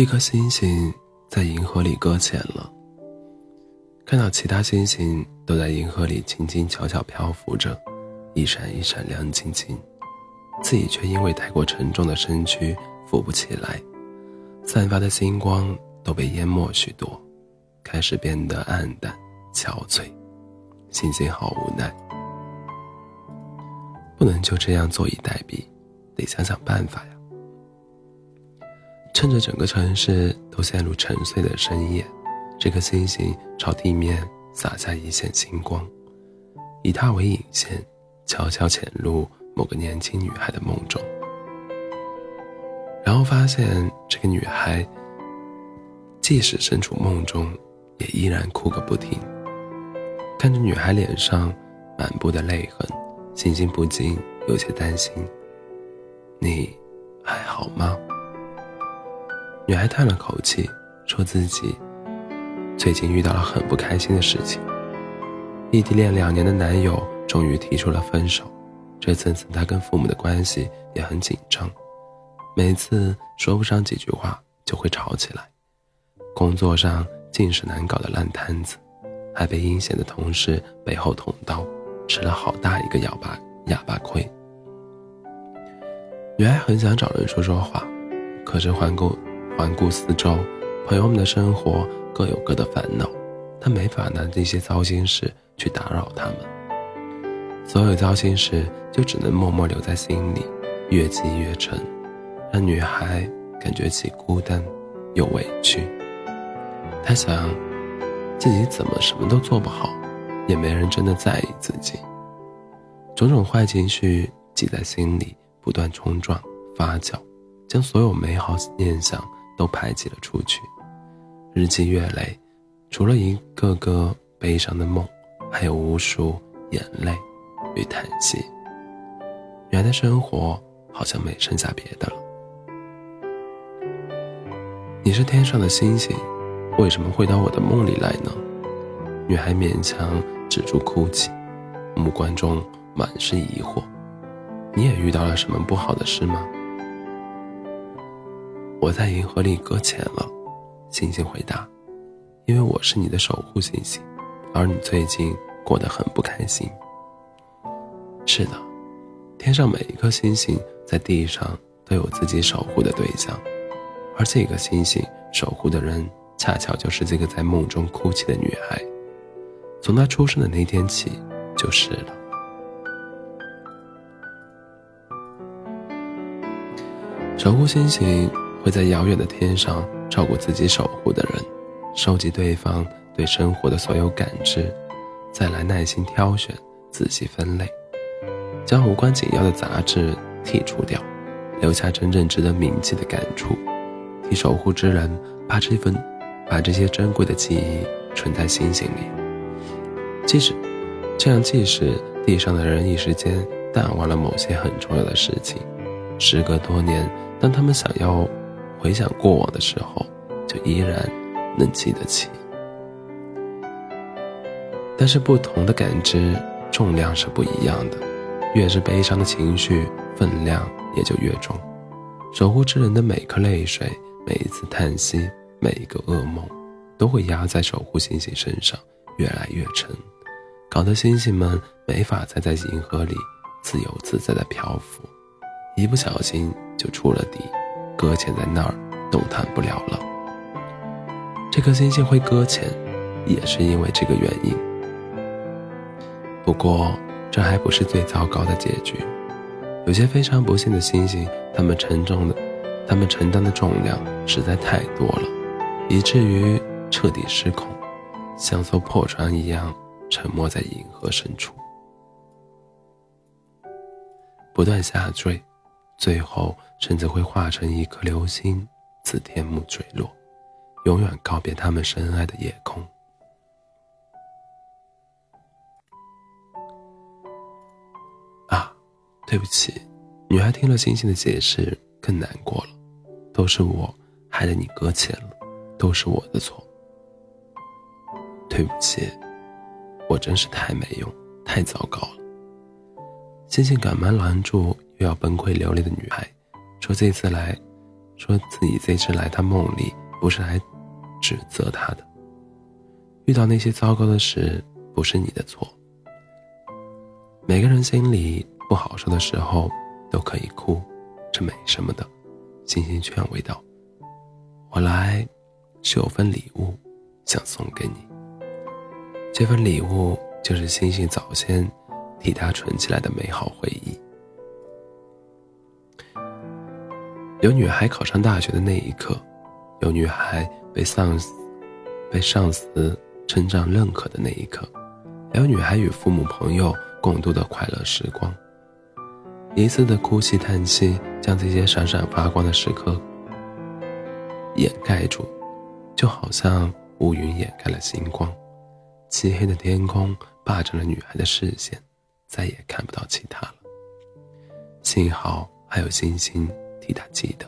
一颗星星在银河里搁浅了。看到其他星星都在银河里轻轻巧巧漂浮着，一闪一闪亮晶晶，自己却因为太过沉重的身躯浮不起来，散发的星光都被淹没许多，开始变得暗淡憔悴。星星好无奈，不能就这样坐以待毙，得想想办法。趁着整个城市都陷入沉睡的深夜，这颗星星朝地面洒下一线星光，以它为引线，悄悄潜入某个年轻女孩的梦中。然后发现这个女孩，即使身处梦中，也依然哭个不停。看着女孩脸上满布的泪痕，星星不禁有些担心：“你还好吗？”女孩叹了口气，说自己最近遇到了很不开心的事情。异地恋两年的男友终于提出了分手，这次次她跟父母的关系也很紧张，每次说不上几句话就会吵起来。工作上尽是难搞的烂摊子，还被阴险的同事背后捅刀，吃了好大一个哑巴哑巴亏。女孩很想找人说说话，可是环顾。环顾四周，朋友们的生活各有各的烦恼，他没法拿这些糟心事去打扰他们。所有糟心事就只能默默留在心里，越积越沉，让女孩感觉起孤单又委屈。她想，自己怎么什么都做不好，也没人真的在意自己。种种坏情绪挤在心里，不断冲撞发酵，将所有美好念想。都排挤了出去，日积月累，除了一个个悲伤的梦，还有无数眼泪与叹息。原来生活好像没剩下别的了。你是天上的星星，为什么会到我的梦里来呢？女孩勉强止住哭泣，目光中满是疑惑。你也遇到了什么不好的事吗？我在银河里搁浅了，星星回答：“因为我是你的守护星星，而你最近过得很不开心。”是的，天上每一颗星星在地上都有自己守护的对象，而这个星星守护的人恰巧就是这个在梦中哭泣的女孩。从她出生的那天起，就是了。守护星星。会在遥远的天上照顾自己守护的人，收集对方对生活的所有感知，再来耐心挑选、仔细分类，将无关紧要的杂质剔除掉，留下真正值得铭记的感触，替守护之人把这份、把这些珍贵的记忆存在星星里。即使这样，即使地上的人一时间淡忘了某些很重要的事情，时隔多年，当他们想要。回想过往的时候，就依然能记得起。但是不同的感知重量是不一样的，越是悲伤的情绪，分量也就越重。守护之人的每颗泪水，每一次叹息，每一个噩梦，都会压在守护星星身上，越来越沉，搞得星星们没法再在银河里自由自在的漂浮，一不小心就出了底。搁浅在那儿，动弹不了了。这颗星星会搁浅，也是因为这个原因。不过，这还不是最糟糕的结局。有些非常不幸的星星，它们沉重的，它们承担的重量实在太多了，以至于彻底失控，像艘破船一样沉没在银河深处，不断下坠。最后，甚至会化成一颗流星，自天幕坠落，永远告别他们深爱的夜空。啊，对不起，女孩听了星星的解释，更难过了。都是我害得你搁浅了，都是我的错。对不起，我真是太没用，太糟糕了。星星赶忙拦住。又要崩溃流泪的女孩，说：“这次来，说自己这次来他梦里不是来指责他的。遇到那些糟糕的事，不是你的错。每个人心里不好受的时候都可以哭，这没什么的。星星劝慰道：“我来是有份礼物想送给你。这份礼物就是星星早先替他存起来的美好回忆。有女孩考上大学的那一刻，有女孩被上司被上司。”成长认可的那一刻，还有女孩与父母朋友共度的快乐时光。一次的哭泣叹息，将这些闪闪发光的时刻掩盖住，就好像乌云掩盖了星光，漆黑的天空霸占了女孩的视线，再也看不到其他了。幸好还有星星替她记得，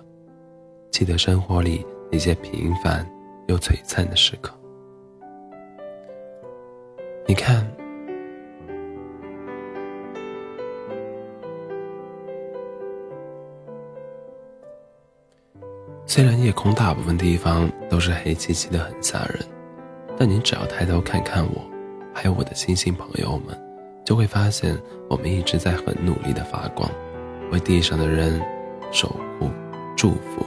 记得生活里那些平凡又璀璨的时刻。你看，虽然夜空大部分地方都是黑漆漆的，很吓人，但你只要抬头看看我，还有我的星星朋友们，就会发现我们一直在很努力的发光，为地上的人守护、祝福。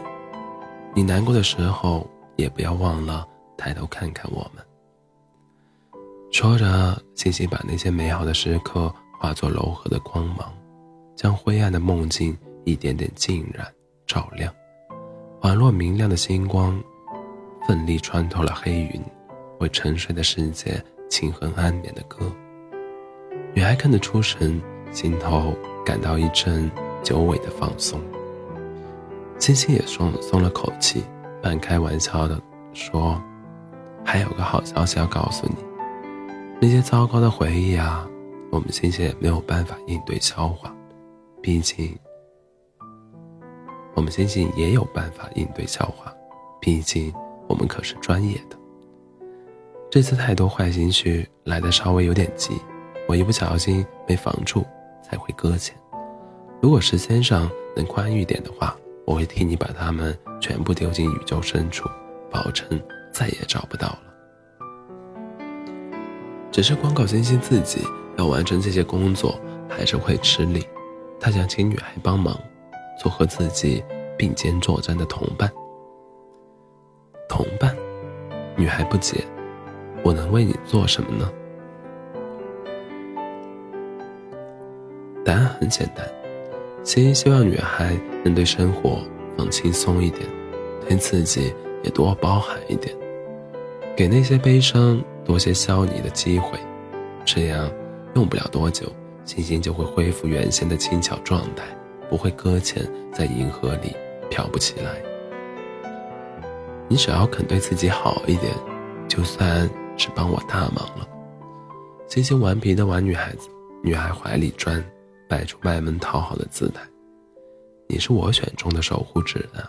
你难过的时候，也不要忘了抬头看看我们。说着，星星把那些美好的时刻化作柔和的光芒，将灰暗的梦境一点点浸染、照亮，宛若明亮的星光，奋力穿透了黑云，为沉睡的世界轻哼安眠的歌。女孩看得出神，心头感到一阵久违的放松。星星也松松了口气，半开玩笑的说：“还有个好消息要告诉你。”那些糟糕的回忆啊，我们星星也没有办法应对消化，毕竟我们星星也有办法应对消化，毕竟我们可是专业的。这次太多坏情绪来的稍微有点急，我一不小心没防住才会搁浅。如果时间上能宽裕点的话，我会替你把它们全部丢进宇宙深处，保证再也找不到了。只是光靠星星自己要完成这些工作，还是会吃力。他想请女孩帮忙，做和自己并肩作战的同伴。同伴，女孩不解：“我能为你做什么呢？”答案很简单，星星希望女孩面对生活放轻松一点，对自己也多包涵一点，给那些悲伤。多些消弭的机会，这样用不了多久，星星就会恢复原先的轻巧状态，不会搁浅在银河里飘不起来。你只要肯对自己好一点，就算是帮我大忙了。星星顽皮的往女孩子女孩怀里钻，摆出卖萌讨好的姿态。你是我选中的守护者啊，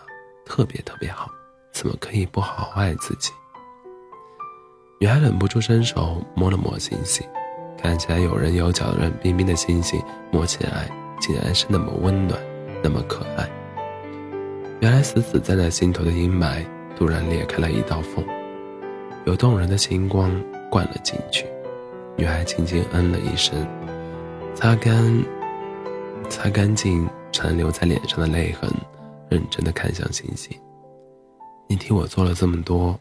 特别特别好，怎么可以不好好爱自己？女孩忍不住伸手摸了摸星星，看起来有人有脚、冷冰冰的星星，摸起来竟然是那么温暖，那么可爱。原来死死站在心头的阴霾突然裂开了一道缝，有动人的星光灌了进去。女孩轻轻嗯了一声，擦干、擦干净残留在脸上的泪痕，认真的看向星星：“你替我做了这么多，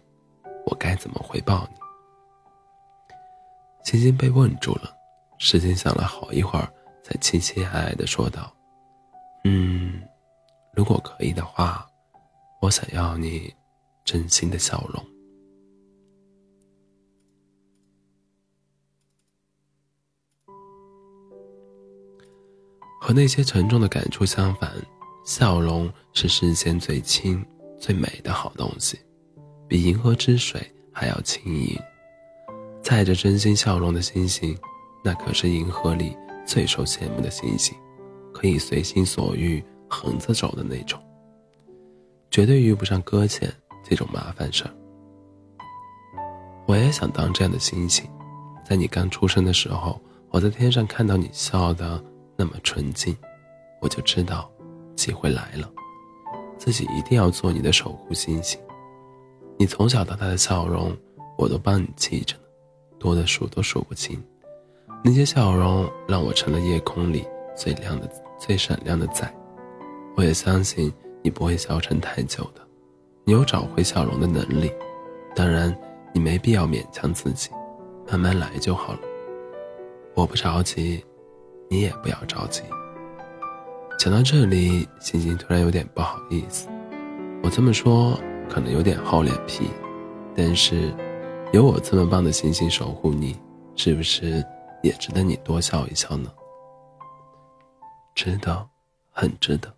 我该怎么回报你？”星星被问住了，时间想了好一会儿，才凄凄哀哀的说道：“嗯，如果可以的话，我想要你真心的笑容。”和那些沉重的感触相反，笑容是世间最轻、最美的好东西，比银河之水还要轻盈。载着真心笑容的星星，那可是银河里最受羡慕的星星，可以随心所欲横着走的那种，绝对遇不上搁浅这种麻烦事儿。我也想当这样的星星，在你刚出生的时候，我在天上看到你笑的那么纯净，我就知道机会来了。自己一定要做你的守护星星。你从小到大的笑容，我都帮你记着呢，多的数都数不清。那些笑容让我成了夜空里最亮的、最闪亮的仔。我也相信你不会消沉太久的，你有找回笑容的能力。当然，你没必要勉强自己，慢慢来就好了。我不着急，你也不要着急。讲到这里，星星突然有点不好意思。我这么说可能有点厚脸皮，但是有我这么棒的星星守护你，是不是也值得你多笑一笑呢？值得，很值得。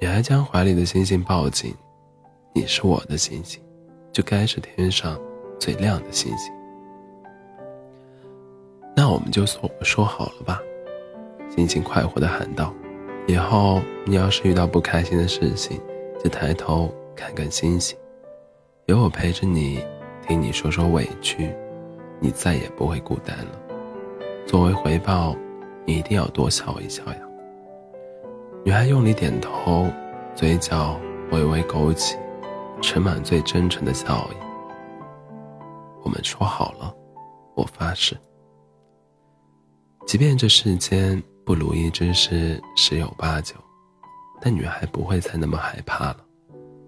女孩将怀里的星星抱紧，你是我的星星，就该是天上最亮的星星。那我们就说说好了吧。星星快活的喊道。以后你要是遇到不开心的事情，就抬头看看星星，有我陪着你，听你说说委屈，你再也不会孤单了。作为回报，你一定要多笑一笑呀。女孩用力点头，嘴角微微勾起，盛满最真诚的笑意。我们说好了，我发誓，即便这世间。不如意之事十有八九，但女孩不会再那么害怕了，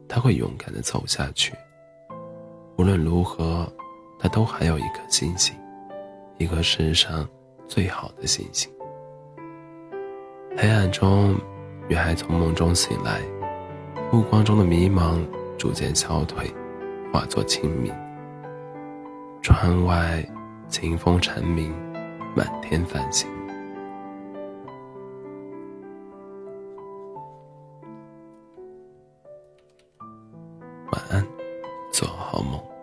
她会勇敢的走下去。无论如何，她都还有一颗星星，一颗世上最好的星星。黑暗中，女孩从梦中醒来，目光中的迷茫逐渐消退，化作清明。窗外，清风蝉鸣，满天繁星，晚安，做好梦。